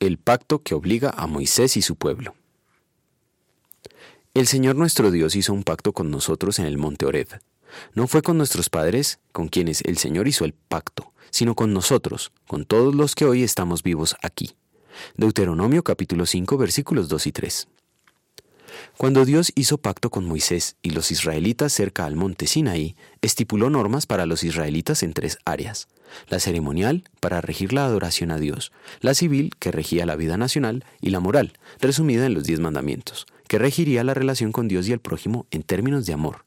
El pacto que obliga a Moisés y su pueblo. El Señor nuestro Dios hizo un pacto con nosotros en el monte Oreb. No fue con nuestros padres, con quienes el Señor hizo el pacto, sino con nosotros, con todos los que hoy estamos vivos aquí. Deuteronomio capítulo 5 versículos 2 y 3. Cuando Dios hizo pacto con Moisés y los israelitas cerca al monte Sinaí, estipuló normas para los israelitas en tres áreas. La ceremonial, para regir la adoración a Dios, la civil, que regía la vida nacional, y la moral, resumida en los diez mandamientos, que regiría la relación con Dios y el prójimo en términos de amor,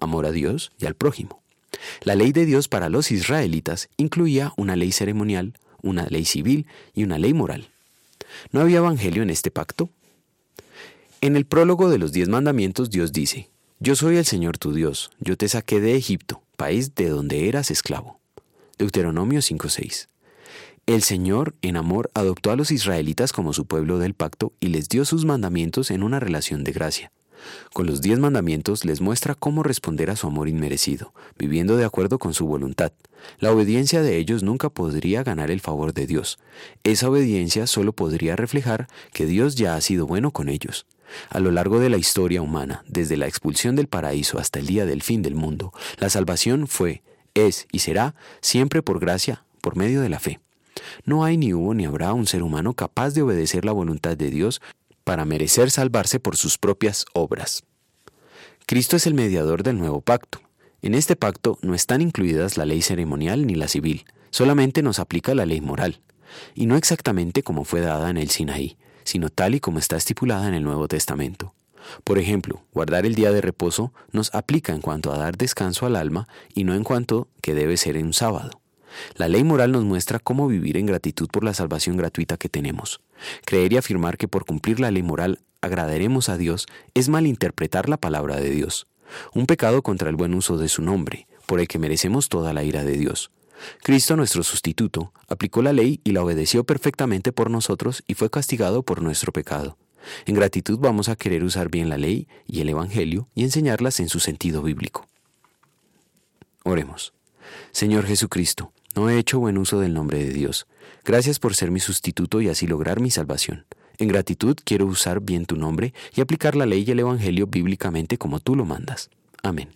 amor a Dios y al prójimo. La ley de Dios para los israelitas incluía una ley ceremonial, una ley civil y una ley moral. ¿No había evangelio en este pacto? En el prólogo de los diez mandamientos Dios dice, Yo soy el Señor tu Dios, yo te saqué de Egipto, país de donde eras esclavo. Deuteronomio 5:6. El Señor, en amor, adoptó a los israelitas como su pueblo del pacto y les dio sus mandamientos en una relación de gracia. Con los diez mandamientos les muestra cómo responder a su amor inmerecido, viviendo de acuerdo con su voluntad. La obediencia de ellos nunca podría ganar el favor de Dios. Esa obediencia solo podría reflejar que Dios ya ha sido bueno con ellos. A lo largo de la historia humana, desde la expulsión del paraíso hasta el día del fin del mundo, la salvación fue, es y será siempre por gracia, por medio de la fe. No hay ni hubo ni habrá un ser humano capaz de obedecer la voluntad de Dios para merecer salvarse por sus propias obras. Cristo es el mediador del nuevo pacto. En este pacto no están incluidas la ley ceremonial ni la civil, solamente nos aplica la ley moral, y no exactamente como fue dada en el Sinaí, sino tal y como está estipulada en el Nuevo Testamento. Por ejemplo, guardar el día de reposo nos aplica en cuanto a dar descanso al alma y no en cuanto que debe ser en un sábado. La ley moral nos muestra cómo vivir en gratitud por la salvación gratuita que tenemos. Creer y afirmar que por cumplir la ley moral agradaremos a Dios es malinterpretar la palabra de Dios. Un pecado contra el buen uso de su nombre, por el que merecemos toda la ira de Dios. Cristo, nuestro sustituto, aplicó la ley y la obedeció perfectamente por nosotros y fue castigado por nuestro pecado. En gratitud vamos a querer usar bien la ley y el Evangelio y enseñarlas en su sentido bíblico. Oremos. Señor Jesucristo, no he hecho buen uso del nombre de Dios. Gracias por ser mi sustituto y así lograr mi salvación. En gratitud quiero usar bien tu nombre y aplicar la ley y el Evangelio bíblicamente como tú lo mandas. Amén.